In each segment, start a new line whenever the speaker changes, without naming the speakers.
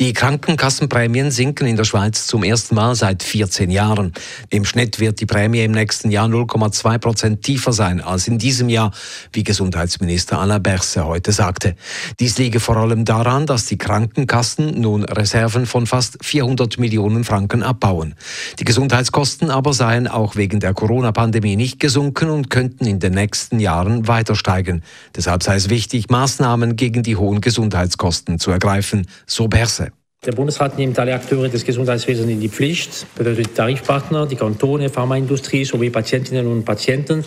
Die Krankenkassenprämien sinken in der Schweiz zum ersten Mal seit 14 Jahren. Im Schnitt wird die Prämie im nächsten Jahr 0,2 Prozent tiefer sein als in diesem Jahr, wie Gesundheitsminister Alain Berset heute sagte. Dies liege vor allem daran, dass die Krankenkassen nun Reserven von fast 400 Millionen Franken abbauen. Die Gesundheitskosten aber seien auch wegen der Corona-Pandemie nicht gesunken und könnten in den nächsten Jahren weiter steigen. Deshalb sei es wichtig, Maßnahmen gegen die hohen Gesundheitskosten zu ergreifen, so Berset.
Der Bundesrat nimmt alle Akteure des Gesundheitswesens in die Pflicht, bedeutet Tarifpartner, die Kantone, Pharmaindustrie sowie Patientinnen und Patienten.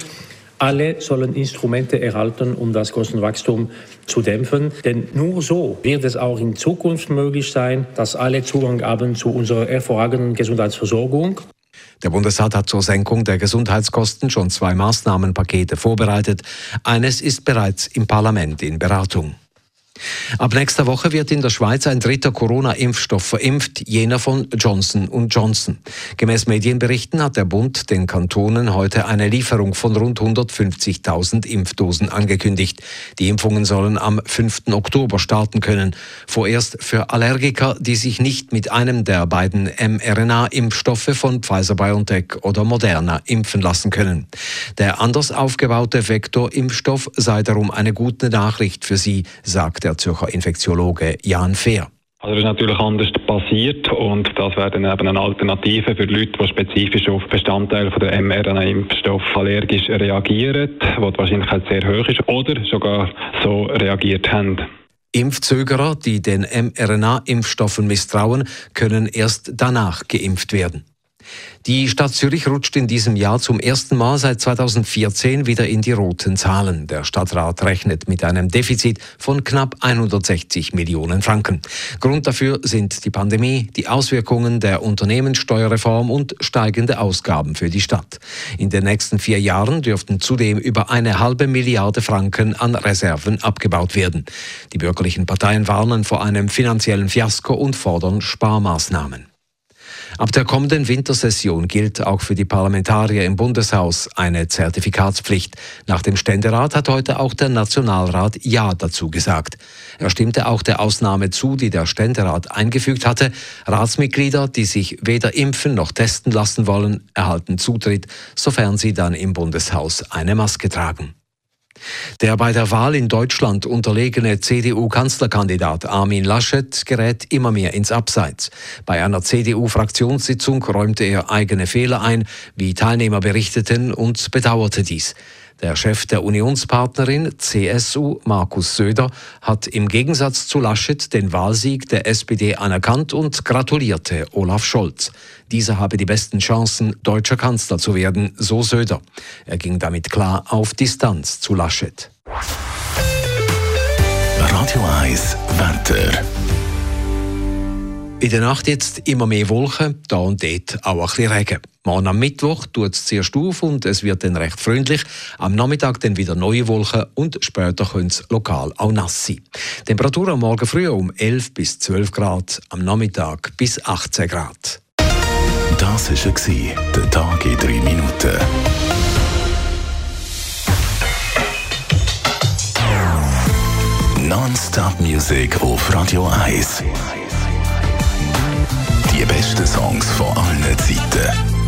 Alle sollen Instrumente erhalten, um das Kostenwachstum zu dämpfen. Denn nur so wird es auch in Zukunft möglich sein, dass alle Zugang haben zu unserer hervorragenden Gesundheitsversorgung.
Der Bundesrat hat zur Senkung der Gesundheitskosten schon zwei Maßnahmenpakete vorbereitet. Eines ist bereits im Parlament in Beratung. Ab nächster Woche wird in der Schweiz ein dritter Corona-Impfstoff verimpft, jener von Johnson Johnson. Gemäß Medienberichten hat der Bund den Kantonen heute eine Lieferung von rund 150.000 Impfdosen angekündigt. Die Impfungen sollen am 5. Oktober starten können. Vorerst für Allergiker, die sich nicht mit einem der beiden mRNA-Impfstoffe von Pfizer-BioNTech oder Moderna impfen lassen können. Der anders aufgebaute Vektor-Impfstoff sei darum eine gute Nachricht für sie, sagt der Zürcher Infektiologe Jan Fehr.
Also das ist natürlich anders passiert und das wäre dann eben eine Alternative für Leute, die spezifisch auf Bestandteile von der mRNA-Impfstoff allergisch reagieren, wo die Wahrscheinlichkeit sehr hoch ist oder sogar so reagiert haben.
Impfzögerer, die den mRNA-Impfstoffen misstrauen, können erst danach geimpft werden. Die Stadt Zürich rutscht in diesem Jahr zum ersten Mal seit 2014 wieder in die roten Zahlen. Der Stadtrat rechnet mit einem Defizit von knapp 160 Millionen Franken. Grund dafür sind die Pandemie, die Auswirkungen der Unternehmenssteuerreform und steigende Ausgaben für die Stadt. In den nächsten vier Jahren dürften zudem über eine halbe Milliarde Franken an Reserven abgebaut werden. Die bürgerlichen Parteien warnen vor einem finanziellen Fiasko und fordern Sparmaßnahmen. Ab der kommenden Wintersession gilt auch für die Parlamentarier im Bundeshaus eine Zertifikatspflicht. Nach dem Ständerat hat heute auch der Nationalrat Ja dazu gesagt. Er stimmte auch der Ausnahme zu, die der Ständerat eingefügt hatte. Ratsmitglieder, die sich weder impfen noch testen lassen wollen, erhalten Zutritt, sofern sie dann im Bundeshaus eine Maske tragen. Der bei der Wahl in Deutschland unterlegene CDU-Kanzlerkandidat Armin Laschet gerät immer mehr ins Abseits. Bei einer CDU-Fraktionssitzung räumte er eigene Fehler ein, wie Teilnehmer berichteten, und bedauerte dies. Der Chef der Unionspartnerin CSU, Markus Söder, hat im Gegensatz zu Laschet den Wahlsieg der SPD anerkannt und gratulierte Olaf Scholz. Dieser habe die besten Chancen, deutscher Kanzler zu werden, so Söder. Er ging damit klar auf Distanz zu Laschet.
Radio 1 Wetter.
In der Nacht jetzt immer mehr Wolken, da und dort auch ein bisschen Regen. Morgen am Mittwoch tut es zuerst auf und es wird dann recht freundlich. Am Nachmittag dann wieder neue Wolken und später können es lokal auch nass sein. Temperatur am Morgen früh um 11 bis 12 Grad, am Nachmittag bis 18 Grad.
Das war der Tag in drei Minuten. Non-Stop-Musik auf Radio 1. Die besten Songs von allen Zeiten.